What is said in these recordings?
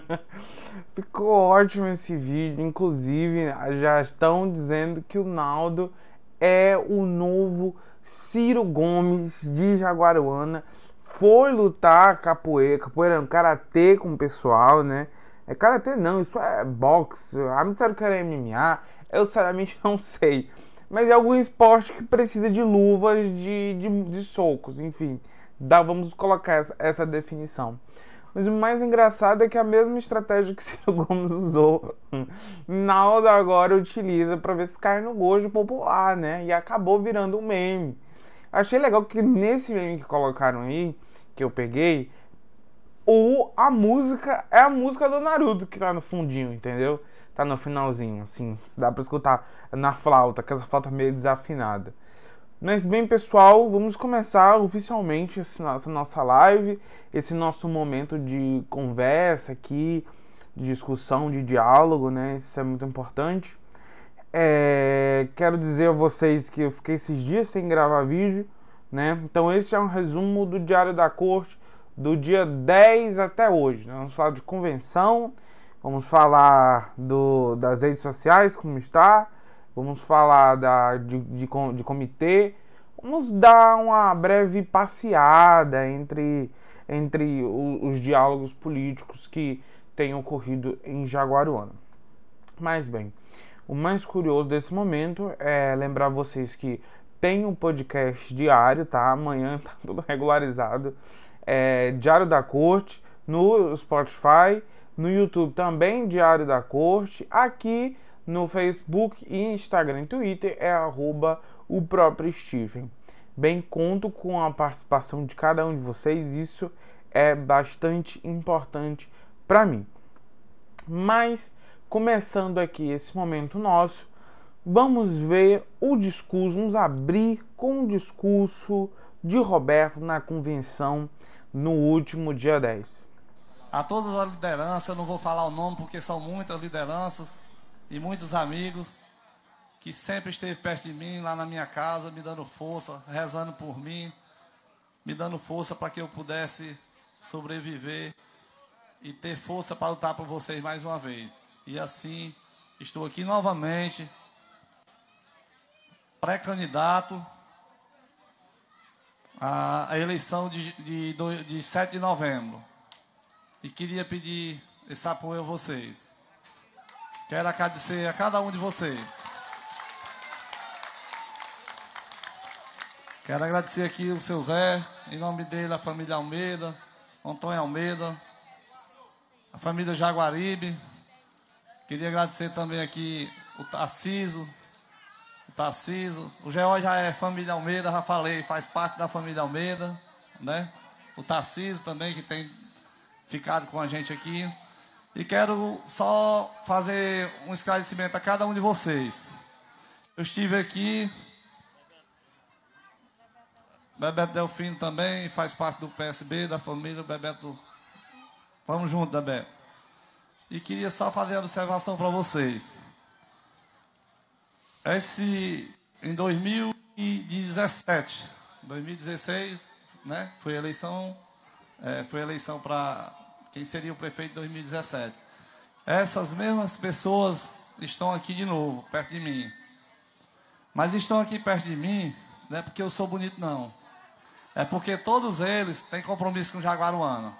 Ficou ótimo esse vídeo. Inclusive, já estão dizendo que o Naldo é o novo Ciro Gomes de Jaguaruana. Foi lutar capoeira, capoeira karatê com o pessoal, né? É karatê não, isso é boxe. Ah, me disseram que era MMA. Eu sinceramente não sei. Mas é algum esporte que precisa de luvas de, de, de socos, enfim. Dá, vamos colocar essa, essa definição. Mas o mais engraçado é que a mesma estratégia que Ciro Gomes usou, Naldo agora utiliza para ver se cai no gosto popular, né? E acabou virando um meme. Achei legal que nesse meme que colocaram aí, que eu peguei, o, a música é a música do Naruto que tá no fundinho, entendeu? Tá no finalzinho, assim, dá pra escutar na flauta, que essa flauta meio desafinada. Mas bem, pessoal, vamos começar oficialmente essa nossa live, esse nosso momento de conversa aqui, de discussão, de diálogo, né? Isso é muito importante. É... Quero dizer a vocês que eu fiquei esses dias sem gravar vídeo, né? Então esse é um resumo do Diário da Corte do dia 10 até hoje. Né? Vamos falar de convenção, vamos falar do, das redes sociais, como está, vamos falar da, de, de, de comitê, vamos dar uma breve passeada entre, entre os, os diálogos políticos que têm ocorrido em Jaguaruana. Mas bem, o mais curioso desse momento é lembrar vocês que tem um podcast diário, tá? Amanhã tá tudo regularizado. É, Diário da Corte no Spotify, no YouTube também Diário da Corte, aqui no Facebook, Instagram e Twitter é arroba o próprio Steven. Bem, conto com a participação de cada um de vocês, isso é bastante importante para mim. Mas, começando aqui esse momento nosso, vamos ver o discurso, vamos abrir com o discurso de Roberto na convenção no último dia 10. A todas as lideranças, eu não vou falar o nome porque são muitas lideranças, e muitos amigos que sempre esteve perto de mim, lá na minha casa, me dando força, rezando por mim, me dando força para que eu pudesse sobreviver e ter força para lutar por vocês mais uma vez. E assim, estou aqui novamente, pré-candidato à eleição de, de, de 7 de novembro. E queria pedir esse apoio a vocês. Quero agradecer a cada um de vocês. Quero agradecer aqui o seu Zé, em nome dele, a família Almeida, Antônio Almeida, a família Jaguaribe. Queria agradecer também aqui o Tarciso, o Tarciso. O Geó já é família Almeida, já falei, faz parte da família Almeida, né? O Tarciso também, que tem ficado com a gente aqui. E quero só fazer um esclarecimento a cada um de vocês. Eu estive aqui. Bebeto Delfino também faz parte do PSB, da família Bebeto. Vamos junto, Bebeto. E queria só fazer uma observação para vocês. Esse, em 2017, 2016, né, foi eleição, é, foi eleição para quem seria o prefeito de 2017. Essas mesmas pessoas estão aqui de novo, perto de mim. Mas estão aqui perto de mim, não é porque eu sou bonito, não. É porque todos eles têm compromisso com o Jaguaruana.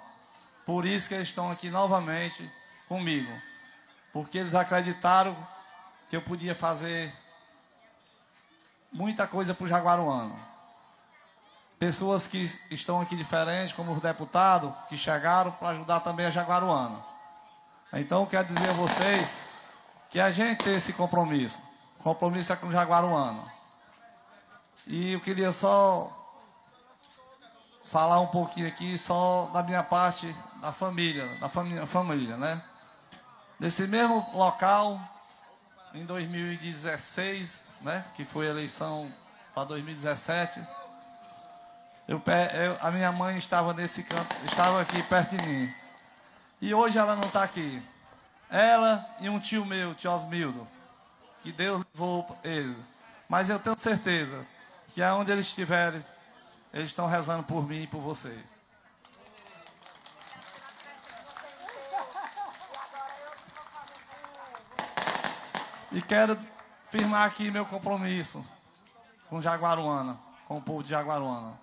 Por isso que eles estão aqui novamente comigo. Porque eles acreditaram que eu podia fazer muita coisa para o Jaguaruano pessoas que estão aqui diferentes, como os deputados, que chegaram para ajudar também a Jaguaruana. Então, quero dizer a vocês que a gente tem esse compromisso. O compromisso é com o Jaguaruana. E eu queria só falar um pouquinho aqui, só da minha parte, da família, da família, família né? Nesse mesmo local, em 2016, né? Que foi a eleição para 2017 eu, eu, a minha mãe estava nesse canto, estava aqui perto de mim. E hoje ela não está aqui. ela e um tio meu, tio Osmildo, que Deus levou eles. Mas eu tenho certeza que aonde eles estiverem, eles estão rezando por mim e por vocês. E quero firmar aqui meu compromisso com Jaguaruana, com o povo de Jaguaruana.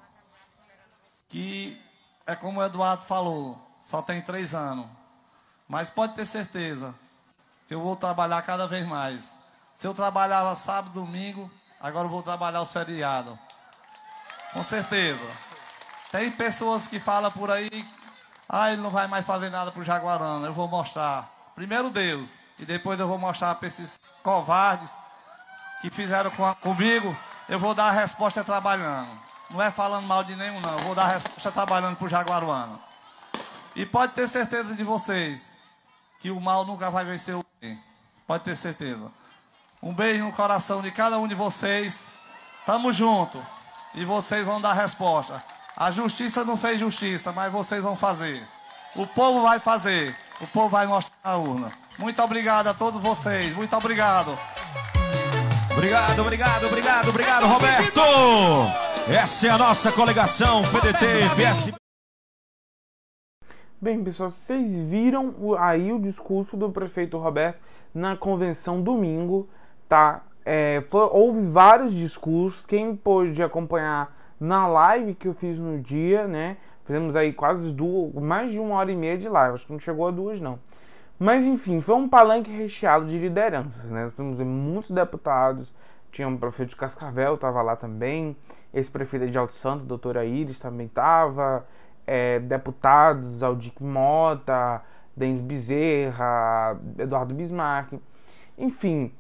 Que é como o Eduardo falou, só tem três anos. Mas pode ter certeza que eu vou trabalhar cada vez mais. Se eu trabalhava sábado, domingo, agora eu vou trabalhar os feriados. Com certeza. Tem pessoas que falam por aí, ah, ele não vai mais fazer nada para o Jaguarana. Eu vou mostrar. Primeiro Deus, e depois eu vou mostrar para esses covardes que fizeram com, comigo. Eu vou dar a resposta trabalhando. Não é falando mal de nenhum, não. Eu vou dar a resposta trabalhando para o Jaguaruana. E pode ter certeza de vocês que o mal nunca vai vencer o bem. Pode ter certeza. Um beijo no coração de cada um de vocês. Tamo junto. E vocês vão dar resposta. A justiça não fez justiça, mas vocês vão fazer. O povo vai fazer. O povo vai mostrar na urna. Muito obrigado a todos vocês. Muito obrigado. Obrigado, obrigado, obrigado, obrigado, Roberto. Essa é a nossa coligação PDT PSB. Bem, pessoal, vocês viram aí o discurso do prefeito Roberto na convenção domingo, tá? É, foi, houve vários discursos. Quem pôde acompanhar na live que eu fiz no dia, né? Fizemos aí quase duas, mais de uma hora e meia de live. Acho que não chegou a duas, não. Mas enfim, foi um palanque recheado de lideranças, né? Nós temos muitos deputados. Tinha o prefeito de Cascavel, estava lá também. Esse prefeito de Alto Santo, doutora Iris, também estava. É, deputados, Aldic Mota, Denis Bezerra, Eduardo Bismarck. Enfim,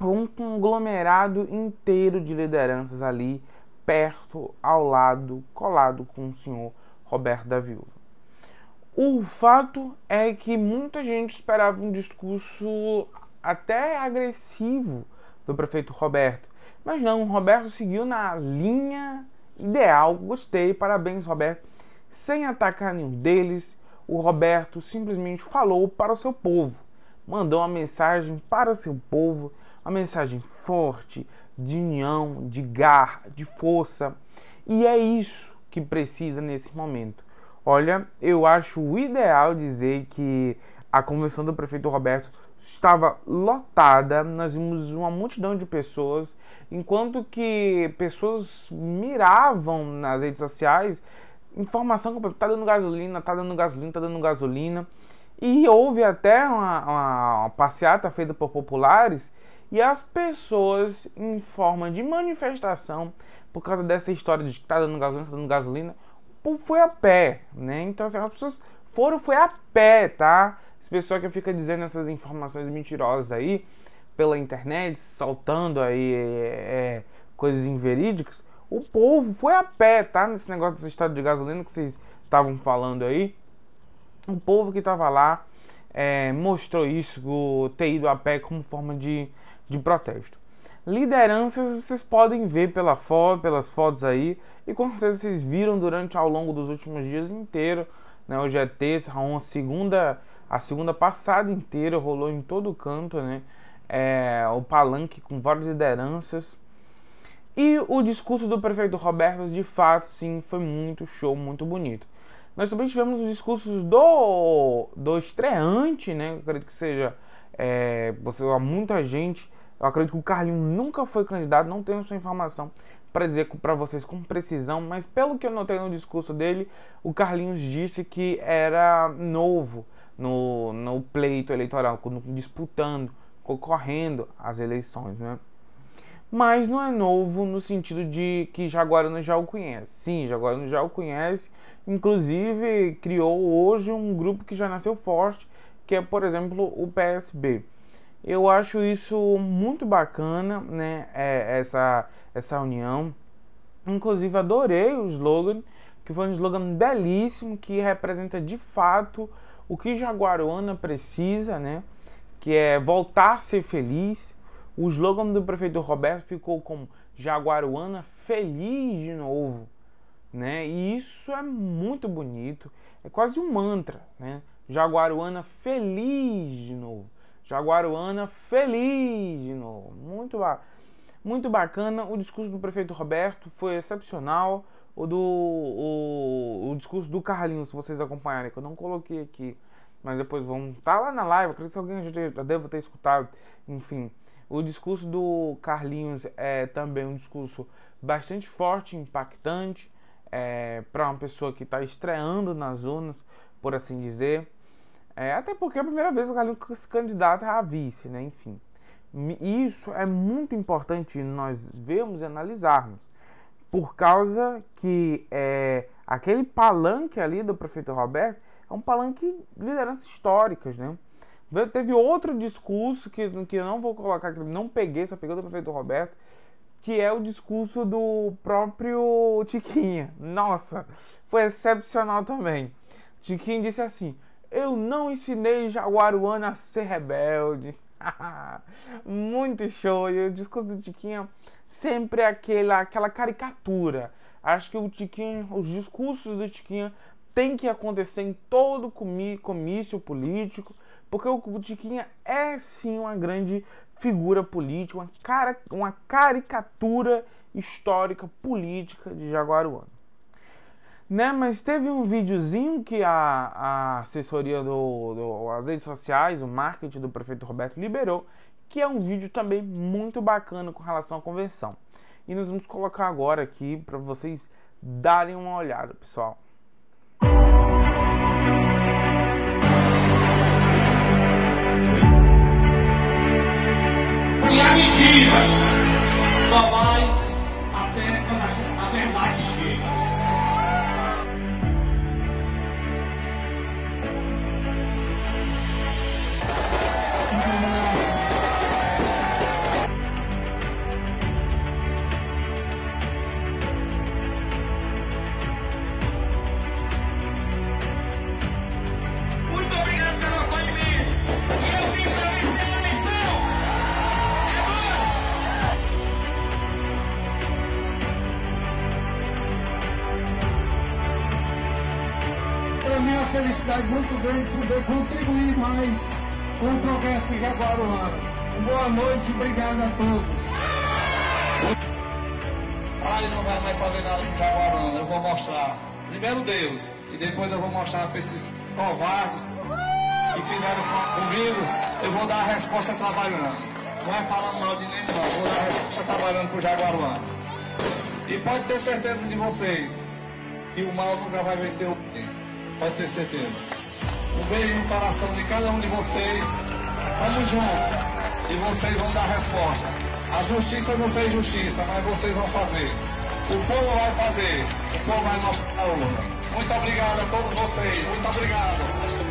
um conglomerado inteiro de lideranças ali, perto, ao lado, colado com o senhor Roberto da Viúva. O fato é que muita gente esperava um discurso até agressivo do prefeito Roberto. Mas não, o Roberto seguiu na linha ideal. Gostei, parabéns, Roberto. Sem atacar nenhum deles, o Roberto simplesmente falou para o seu povo. Mandou uma mensagem para o seu povo uma mensagem forte, de união, de garra, de força. E é isso que precisa nesse momento. Olha, eu acho ideal dizer que a convenção do prefeito Roberto estava lotada, nós vimos uma multidão de pessoas, enquanto que pessoas miravam nas redes sociais informação que tá dando gasolina, tá dando gasolina, tá dando gasolina. E houve até uma, uma passeata feita por populares e as pessoas, em forma de manifestação, por causa dessa história de que tá dando gasolina, tá dando gasolina, foi a pé, né? Então, assim, as pessoas foram, foi a pé, tá? Esse pessoal que fica dizendo essas informações mentirosas aí pela internet, saltando aí é, é, coisas inverídicas, o povo foi a pé, tá? Nesse negócio desse estado de gasolina que vocês estavam falando aí. O povo que estava lá é, mostrou isso, ter ido a pé como forma de de protesto. Lideranças vocês podem ver pela foto, pelas fotos aí, e com certeza vocês viram durante ao longo dos últimos dias inteiro. Né? Hoje é terça, a segunda, a segunda passada inteira rolou em todo canto, né? É, o palanque com várias lideranças. E o discurso do prefeito Roberto, de fato, sim, foi muito show, muito bonito. Nós também tivemos os discursos do, do estreante, né? Eu acredito que seja. É, você, muita gente eu acredito que o Carlinho nunca foi candidato, não tenho essa informação para dizer para vocês com precisão, mas pelo que eu notei no discurso dele, o Carlinhos disse que era novo no, no pleito eleitoral, disputando, concorrendo às eleições, né? Mas não é novo no sentido de que Jaguarano já o conhece. Sim, Jaguarano já o conhece, inclusive criou hoje um grupo que já nasceu forte, que é, por exemplo, o PSB. Eu acho isso muito bacana, né? É, essa, essa união. Inclusive, adorei o slogan, que foi um slogan belíssimo, que representa de fato o que Jaguaruana precisa, né? Que é voltar a ser feliz. O slogan do prefeito Roberto ficou como Jaguaruana feliz de novo, né? E isso é muito bonito, é quase um mantra, né? Jaguaruana feliz de novo. Jaguaruana feliz de novo. Muito, ba muito bacana. O discurso do prefeito Roberto foi excepcional. O, do, o, o discurso do Carlinhos, se vocês acompanharem, que eu não coloquei aqui, mas depois vão estar tá lá na live. Acredito que alguém já, já deve ter escutado. Enfim, o discurso do Carlinhos é também um discurso bastante forte, impactante, é, para uma pessoa que está estreando nas zonas, por assim dizer. É, até porque é a primeira vez que o Carlinhos se candidata a vice, né? Enfim. Isso é muito importante nós vermos e analisarmos. Por causa que é, aquele palanque ali do prefeito Roberto é um palanque de lideranças históricas, né? Teve outro discurso que, que eu não vou colocar aqui, não peguei, só peguei do prefeito Roberto, que é o discurso do próprio Tiquinha. Nossa, foi excepcional também. Tiquinha disse assim: Eu não ensinei Jaguaruana a ser rebelde. Muito show. E o discurso do Tiquinha sempre é aquela, aquela caricatura. Acho que o Tiquinha, os discursos do Tiquinha tem que acontecer em todo comício político porque o Tiquinha é sim uma grande figura política, uma, cara, uma caricatura histórica política de Jaguaruana. Né, mas teve um videozinho que a, a assessoria do, do as redes sociais, o marketing do prefeito Roberto liberou, que é um vídeo também muito bacana com relação à convenção. E nós vamos colocar agora aqui para vocês darem uma olhada, pessoal. E a mentira só vai felicidade muito grande poder contribuir mais com o progresso de Jaguaruana. Boa noite, obrigado a todos. Ah, ele não vai mais fazer nada com Jaguarana, eu vou mostrar. Primeiro Deus, e depois eu vou mostrar para esses covardes que fizeram com- comigo, eu vou dar a resposta trabalhando. Não é falando mal de ninguém, não. Vou dar a resposta trabalhando pro Jaguaruana. E pode ter certeza de vocês que o mal nunca vai vencer o bem. Pode ter certeza. Um beijo no coração de cada um de vocês. Tamo junto. E vocês vão dar resposta. A justiça não fez justiça, mas vocês vão fazer. O povo vai fazer. O povo vai mostrar a. Muito obrigado a todos vocês. Muito obrigado.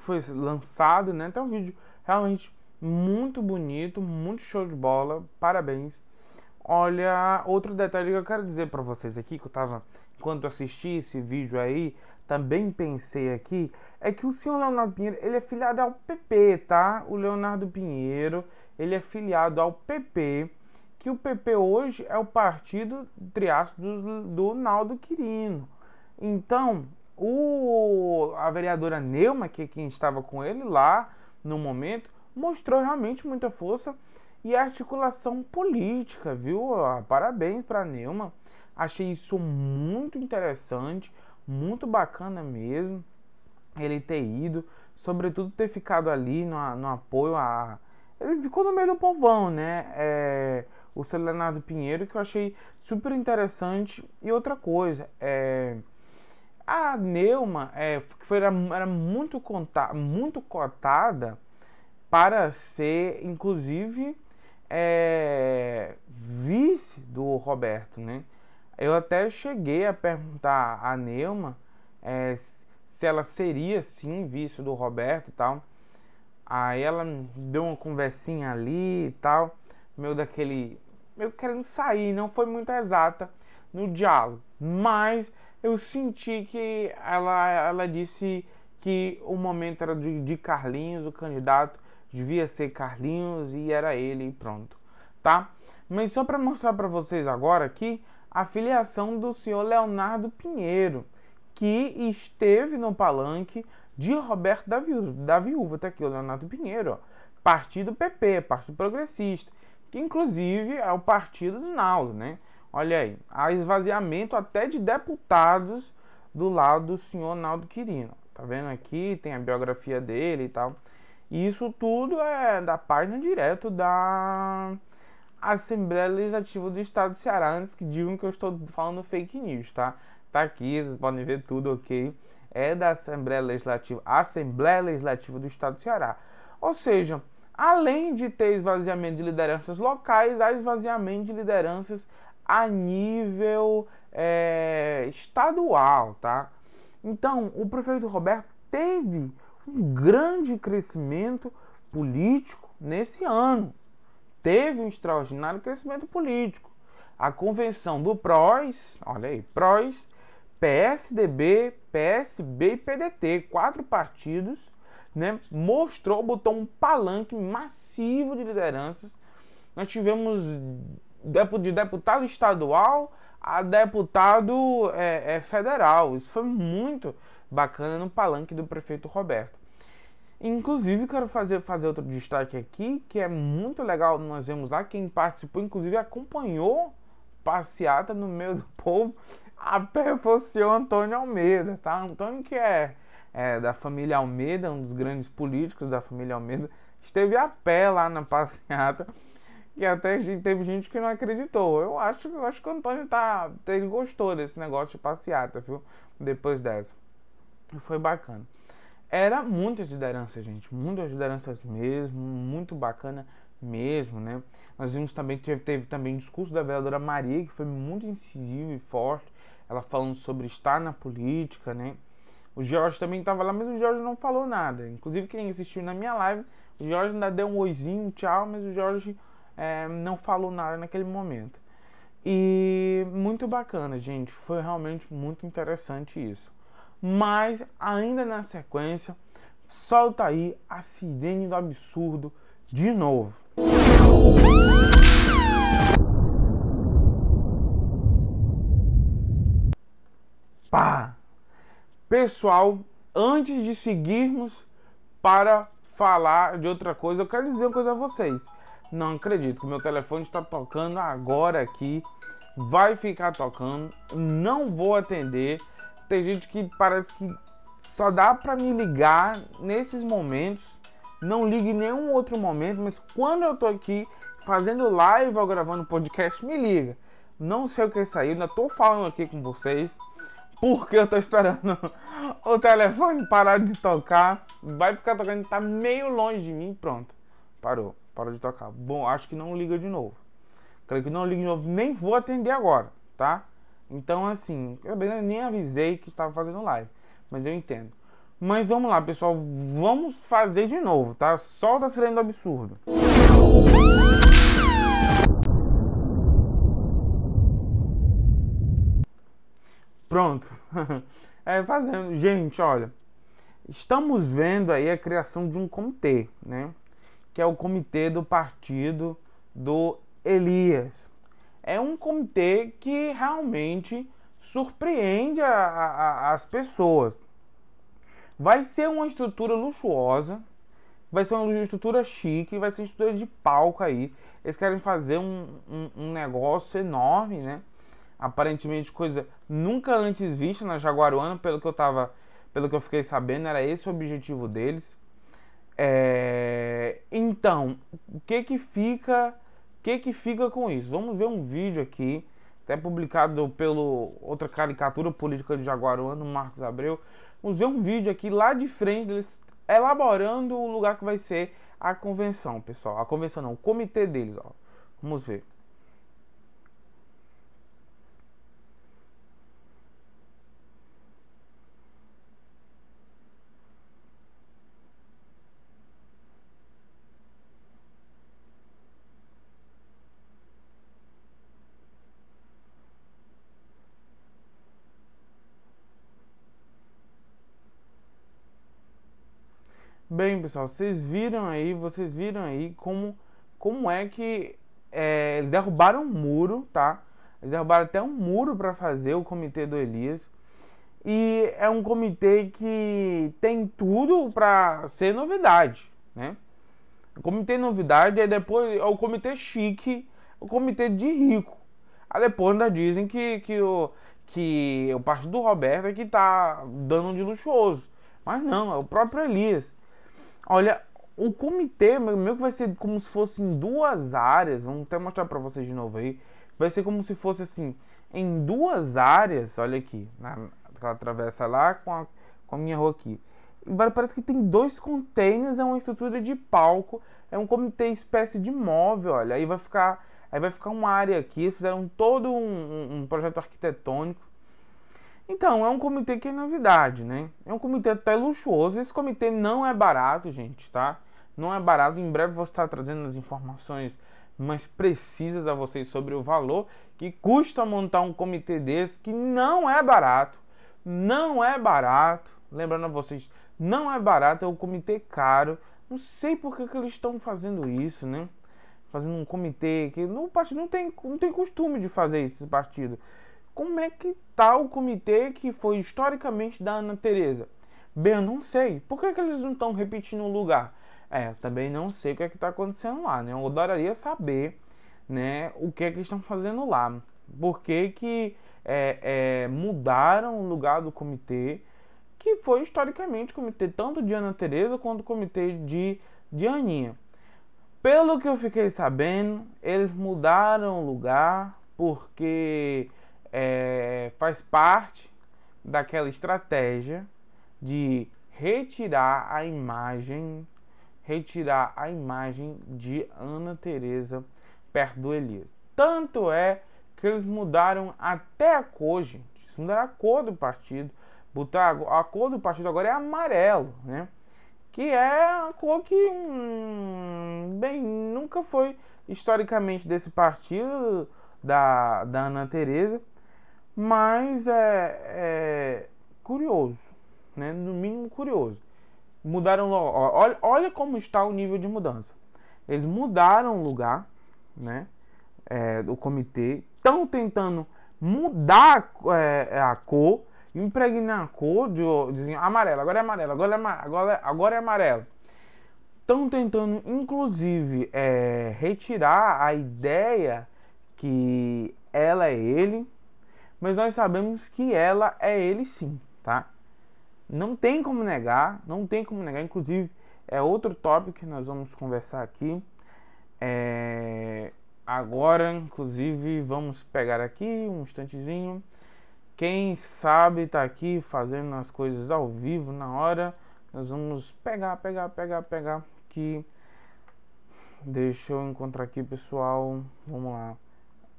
Que foi lançado, né? Então, um vídeo realmente muito bonito, muito show de bola. Parabéns. Olha, outro detalhe que eu quero dizer para vocês aqui, que eu tava, enquanto assisti esse vídeo aí, também pensei aqui, é que o senhor Leonardo Pinheiro, ele é filiado ao PP, tá? O Leonardo Pinheiro, ele é filiado ao PP, que o PP hoje é o partido, aspas, do, do Naldo Quirino. Então, o, a vereadora Neuma, que quem estava com ele lá no momento, mostrou realmente muita força e articulação política, viu? Ah, Parabéns para Neuma. Achei isso muito interessante, muito bacana mesmo. Ele ter ido, sobretudo ter ficado ali no, no apoio a. Ele ficou no meio do povão, né? É, o seu Leonardo Pinheiro, que eu achei super interessante. E outra coisa, é. A Neuma é, foi, era, era muito, conta, muito cotada para ser, inclusive, é, vice do Roberto, né? Eu até cheguei a perguntar a Neuma é, se ela seria sim vice do Roberto e tal. Aí ela deu uma conversinha ali e tal, meio daquele. meio querendo sair, não foi muito exata no diálogo. Mas eu senti que ela, ela disse que o momento era de, de Carlinhos, o candidato devia ser Carlinhos e era ele e pronto, tá? Mas só para mostrar para vocês agora aqui a filiação do senhor Leonardo Pinheiro, que esteve no palanque de Roberto da Viúva, da Viúva tá aqui o Leonardo Pinheiro, ó, Partido PP, Partido Progressista, que inclusive é o partido do Naldo, né? Olha aí, há esvaziamento até de deputados do lado do senhor Naldo Quirino. Tá vendo aqui? Tem a biografia dele e tal. E isso tudo é da página direto da Assembleia Legislativa do Estado do Ceará. Antes que digam que eu estou falando fake news, tá? Tá aqui, vocês podem ver tudo, ok? É da Assembleia Legislativa, Assembleia Legislativa do Estado do Ceará. Ou seja, além de ter esvaziamento de lideranças locais, há esvaziamento de lideranças a nível é, estadual, tá? Então, o prefeito Roberto teve um grande crescimento político nesse ano. Teve um extraordinário crescimento político. A convenção do PROS, olha aí, PROS, PSDB, PSB e PDT, quatro partidos, né, mostrou, botou um palanque massivo de lideranças. Nós tivemos de deputado estadual a deputado é, é, federal. Isso foi muito bacana no palanque do prefeito Roberto. Inclusive, quero fazer, fazer outro destaque aqui, que é muito legal. Nós vemos lá quem participou, inclusive acompanhou passeata no meio do povo. A pé fosse o Antônio Almeida, tá? Antônio, que é, é da família Almeida, um dos grandes políticos da família Almeida, esteve a pé lá na passeata e até teve gente que não acreditou. Eu acho, eu acho que o Antônio tá, ele gostou desse negócio de passeata, viu? Depois dessa. Foi bacana. Era muitas lideranças, gente. Muitas lideranças mesmo. Muito bacana mesmo, né? Nós vimos também teve, teve também o discurso da vereadora Maria, que foi muito incisivo e forte. Ela falando sobre estar na política, né? O Jorge também estava lá, mas o Jorge não falou nada. Inclusive, quem assistiu na minha live, o Jorge ainda deu um oizinho, um tchau, mas o Jorge é, não falou nada naquele momento. E muito bacana, gente. Foi realmente muito interessante isso. Mas ainda na sequência, solta aí a sirene do absurdo de novo. Pá! Pessoal, antes de seguirmos para falar de outra coisa, eu quero dizer uma coisa a vocês. Não acredito que meu telefone está tocando agora aqui. Vai ficar tocando. Não vou atender. Tem gente que parece que só dá para me ligar nesses momentos. Não ligue em nenhum outro momento, mas quando eu tô aqui fazendo live ou gravando podcast, me liga. Não sei o que saiu, ainda tô falando aqui com vocês. Porque eu tô esperando o telefone parar de tocar. Vai ficar tocando, tá meio longe de mim. Pronto, parou. Para de tocar. Bom, acho que não liga de novo. Creio que não liga de novo. Nem vou atender agora, tá? Então, assim, eu nem avisei que estava fazendo live. Mas eu entendo. Mas vamos lá, pessoal. Vamos fazer de novo, tá? Solta a sirene do absurdo. Pronto. é, fazendo. Gente, olha. Estamos vendo aí a criação de um comitê, né? Que é o comitê do partido do Elias. É um comitê que realmente surpreende a, a, as pessoas. Vai ser uma estrutura luxuosa, vai ser uma estrutura chique, vai ser uma estrutura de palco aí. Eles querem fazer um, um, um negócio enorme, né? Aparentemente coisa nunca antes vista na Jaguaruana, pelo que eu tava, pelo que eu fiquei sabendo, era esse o objetivo deles. É, então, o que que fica, o que que fica com isso? Vamos ver um vídeo aqui, até publicado pelo outra caricatura política de Jaguaruana, Marcos Abreu. Vamos ver um vídeo aqui lá de frente deles elaborando o lugar que vai ser a convenção, pessoal. A convenção não, o comitê deles, ó. Vamos ver. Bem, pessoal, vocês viram aí, vocês viram aí como, como é que é, eles derrubaram um muro, tá? Eles derrubaram até um muro para fazer o comitê do Elias. E é um comitê que tem tudo para ser novidade, né? O comitê novidade é depois é o comitê chique, o comitê de rico. Aí depois ainda dizem que, que, o, que o partido do Roberto é que tá dando de luxuoso. Mas não, é o próprio Elias. Olha, o comitê meio que vai ser como se fosse em duas áreas. Vamos até mostrar para vocês de novo aí. Vai ser como se fosse assim, em duas áreas. Olha aqui, na, aquela travessa lá com a, com a minha rua aqui. Parece que tem dois containers, é uma estrutura de palco, é um comitê espécie de móvel, olha. Aí vai ficar, aí vai ficar uma área aqui, fizeram todo um, um projeto arquitetônico então, é um comitê que é novidade, né? É um comitê até luxuoso. Esse comitê não é barato, gente, tá? Não é barato. Em breve vou estar trazendo as informações mais precisas a vocês sobre o valor que custa montar um comitê desse, que não é barato. Não é barato. Lembrando a vocês, não é barato, é um comitê caro. Não sei por que, que eles estão fazendo isso, né? Fazendo um comitê que partido não tem, não tem costume de fazer esse partido como é que tá o comitê que foi historicamente da Ana Teresa? Bem, eu não sei. Por que, que eles não estão repetindo o lugar? É, também não sei o que é que está acontecendo lá, né? Eu adoraria saber, né, o que é que estão fazendo lá. Por que, que é, é, mudaram o lugar do comitê, que foi historicamente o comitê tanto de Ana Teresa quanto o comitê de, de Aninha. Pelo que eu fiquei sabendo, eles mudaram o lugar porque é, faz parte daquela estratégia de retirar a imagem, retirar a imagem de Ana Teresa perto do Elias. Tanto é que eles mudaram até a cor, gente. Eles mudaram a cor do partido. Botar a cor do partido agora é amarelo, né? Que é a cor que, hum, bem, nunca foi historicamente desse partido da, da Ana Teresa mas é, é curioso, né? no mínimo curioso. Mudaram, olha, olha como está o nível de mudança. Eles mudaram o lugar, né? É, do comitê, estão tentando mudar é, a cor, impregnar a cor de, de amarelo, agora é amarelo, agora é, agora, agora é amarelo. Estão tentando, inclusive, é, retirar a ideia que ela é ele, mas nós sabemos que ela é ele sim, tá? Não tem como negar, não tem como negar. Inclusive, é outro tópico que nós vamos conversar aqui. É... Agora, inclusive, vamos pegar aqui um instantezinho. Quem sabe tá aqui fazendo as coisas ao vivo na hora. Nós vamos pegar, pegar, pegar, pegar. Que deixa eu encontrar aqui, pessoal. Vamos lá.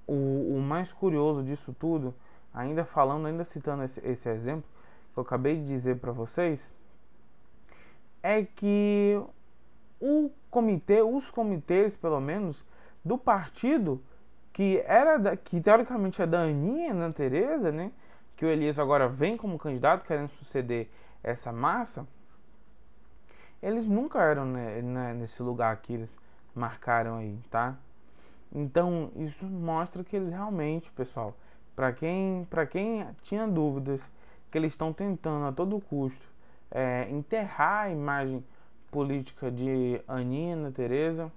O, o mais curioso disso tudo ainda falando, ainda citando esse, esse exemplo que eu acabei de dizer para vocês, é que o comitê, os comitês, pelo menos, do partido que era da, que teoricamente é da Aninha, Ana Teresa, né? Que o Elias agora vem como candidato querendo suceder essa massa. Eles nunca eram né, né, nesse lugar que eles marcaram aí, tá? Então isso mostra que eles realmente, pessoal, para quem, quem tinha dúvidas que eles estão tentando a todo custo é, enterrar a imagem política de Aninha Ana Teresa,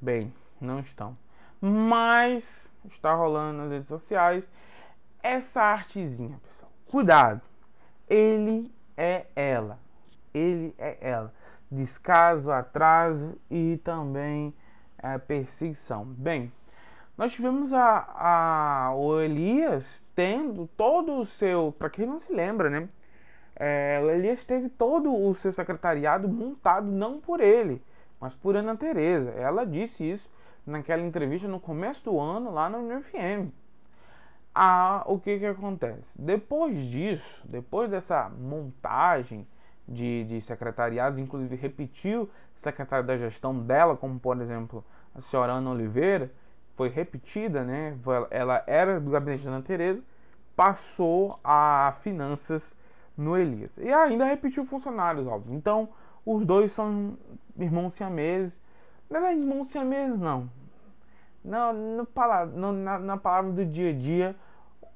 bem, não estão. Mas está rolando nas redes sociais essa artezinha, pessoal. Cuidado. Ele é ela. Ele é ela. Descaso, atraso e também é, perseguição. Bem, nós tivemos a, a, o Elias tendo todo o seu. Para quem não se lembra, né? É, o Elias teve todo o seu secretariado montado não por ele, mas por Ana Tereza. Ela disse isso naquela entrevista no começo do ano lá no UniFM. Ah, o que que acontece? Depois disso, depois dessa montagem de, de secretariados, inclusive repetiu secretário da gestão dela, como por exemplo a senhora Ana Oliveira, foi repetida, né? Ela era do gabinete da Ana Tereza, passou a finanças no Elias. E ainda repetiu funcionários, óbvio. Então, os dois são irmãos siameses. Não é irmãos siameses, não. Não, no, no, na, na palavra do dia a dia,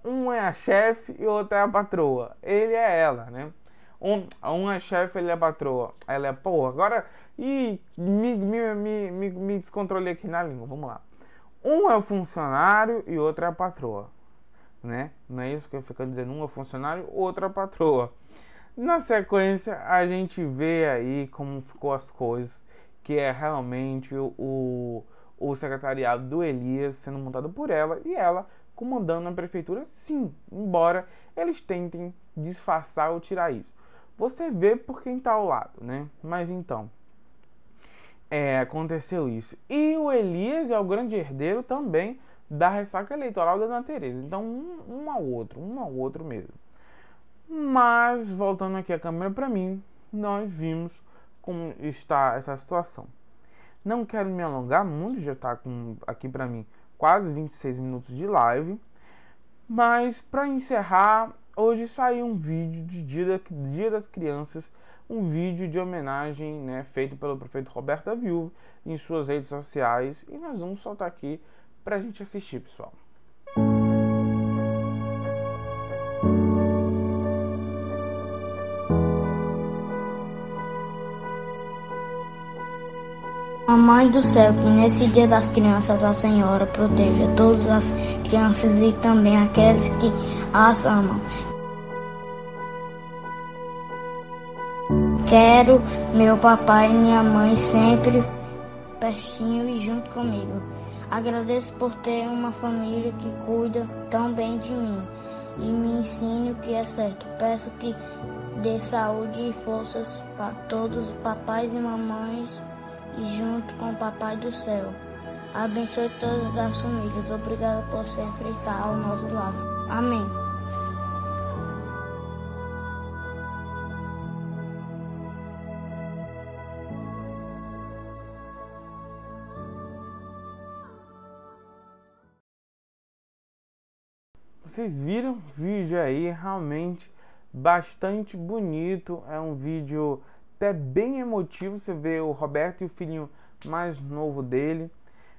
um é a chefe e o outro é a patroa. Ele é ela, né? Um, um é chefe, ele é patroa. Ela é, pô, agora. Ih, me, me, me, me, me descontrolei aqui na língua. Vamos lá. Um é o funcionário e outro é a patroa. Né? Não é isso que eu fico dizendo. Um é o funcionário, outro é a patroa. Na sequência, a gente vê aí como ficou as coisas, que é realmente o, o secretariado do Elias sendo montado por ela e ela comandando a prefeitura, sim, embora eles tentem disfarçar ou tirar isso. Você vê por quem está ao lado, né? Mas então, é, aconteceu isso. E o Elias é o grande herdeiro também da ressaca eleitoral da Ana Tereza. Então, um, um ao outro, um ao outro mesmo. Mas, voltando aqui a câmera para mim, nós vimos como está essa situação. Não quero me alongar muito, já está aqui para mim quase 26 minutos de live. Mas para encerrar, hoje saiu um vídeo de Dia, da, Dia das Crianças, um vídeo de homenagem né, feito pelo prefeito Roberto Viúva em suas redes sociais e nós vamos soltar aqui para a gente assistir, pessoal. Mãe do Céu, que nesse Dia das Crianças a Senhora proteja todas as crianças e também aqueles que as amam. Quero meu papai e minha mãe sempre pertinho e junto comigo. Agradeço por ter uma família que cuida tão bem de mim e me ensine o que é certo. Peço que dê saúde e forças para todos os papais e mamães e junto com o Papai do Céu. Abençoe todas as famílias. Obrigada por sempre estar ao nosso lado. Amém. Vocês viram vídeo aí, realmente bastante bonito. É um vídeo até bem emotivo. Você vê o Roberto e o filhinho mais novo dele.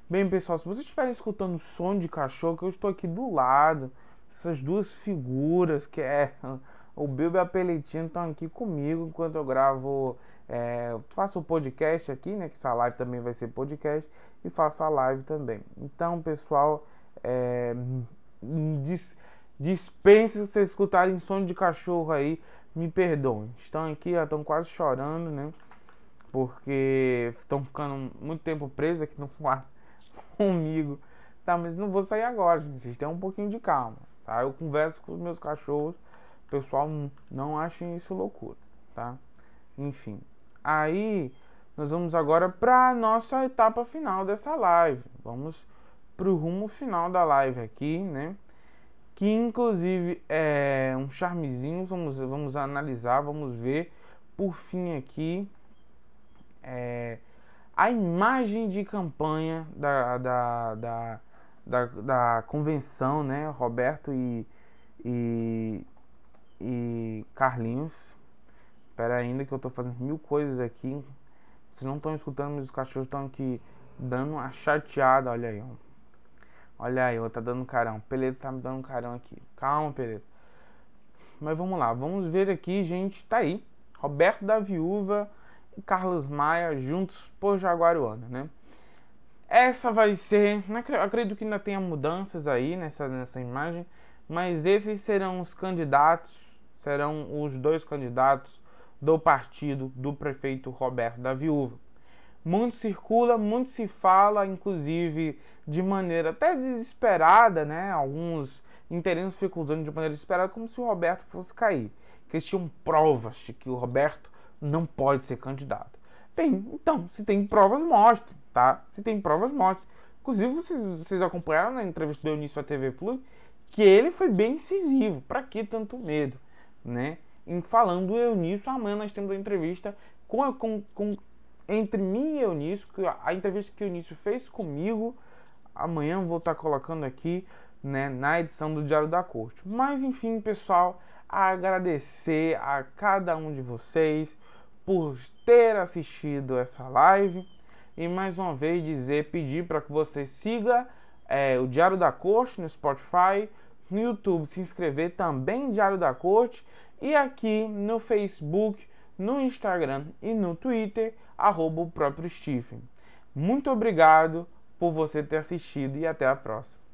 Bem, pessoal, se vocês estiverem escutando som de cachorro, que eu estou aqui do lado, essas duas figuras que é o Bilbo e a Peletinho estão aqui comigo enquanto eu gravo, é, faço o podcast aqui, né? Que essa live também vai ser podcast e faço a live também. Então, pessoal, é, dis, dispense se vocês escutarem som de cachorro aí me perdoem. Estão aqui, já estão quase chorando, né? Porque estão ficando muito tempo presos aqui no quarto comigo. Tá, mas não vou sair agora, gente. Vocês têm um pouquinho de calma, tá? Eu converso com os meus cachorros. Pessoal, não achem isso loucura, tá? Enfim. Aí, nós vamos agora para nossa etapa final dessa live. Vamos pro rumo final da live aqui, né? Que inclusive é um charmezinho, vamos, vamos analisar, vamos ver por fim aqui é, a imagem de campanha da, da, da, da, da convenção, né, Roberto e, e, e Carlinhos. Espera ainda que eu estou fazendo mil coisas aqui. Vocês não estão escutando, mas os cachorros estão aqui dando uma chateada, olha aí, ó. Olha aí, eu tá dando carão. Peleto tá me dando carão aqui. Calma, Peleto. Mas vamos lá, vamos ver aqui, gente. Tá aí. Roberto da Viúva e Carlos Maia juntos por Jaguaruana, né? Essa vai ser. Acredito que ainda tenha mudanças aí nessa, nessa imagem. Mas esses serão os candidatos. Serão os dois candidatos do partido do prefeito Roberto da Viúva. Muito circula, muito se fala, inclusive de maneira até desesperada, né? Alguns interesses ficam usando de maneira desesperada como se o Roberto fosse cair. Que eles tinham provas de que o Roberto não pode ser candidato. Tem. Então, se tem provas, mostre, tá? Se tem provas, mostre. Inclusive, vocês, vocês acompanharam na entrevista do Eunício à TV Plus que ele foi bem incisivo. Pra que tanto medo, né? Em falando do Eunício, amanhã nós temos a entrevista com, com, com entre mim e Eunício, a entrevista que o Eunício fez comigo, amanhã vou estar colocando aqui né, na edição do Diário da Corte. Mas enfim, pessoal, agradecer a cada um de vocês por ter assistido essa live e mais uma vez dizer, pedir para que você siga é, o Diário da Corte no Spotify, no YouTube se inscrever também Diário da Corte e aqui no Facebook, no Instagram e no Twitter, arroba o próprio Stephen. Muito obrigado por você ter assistido e até a próxima.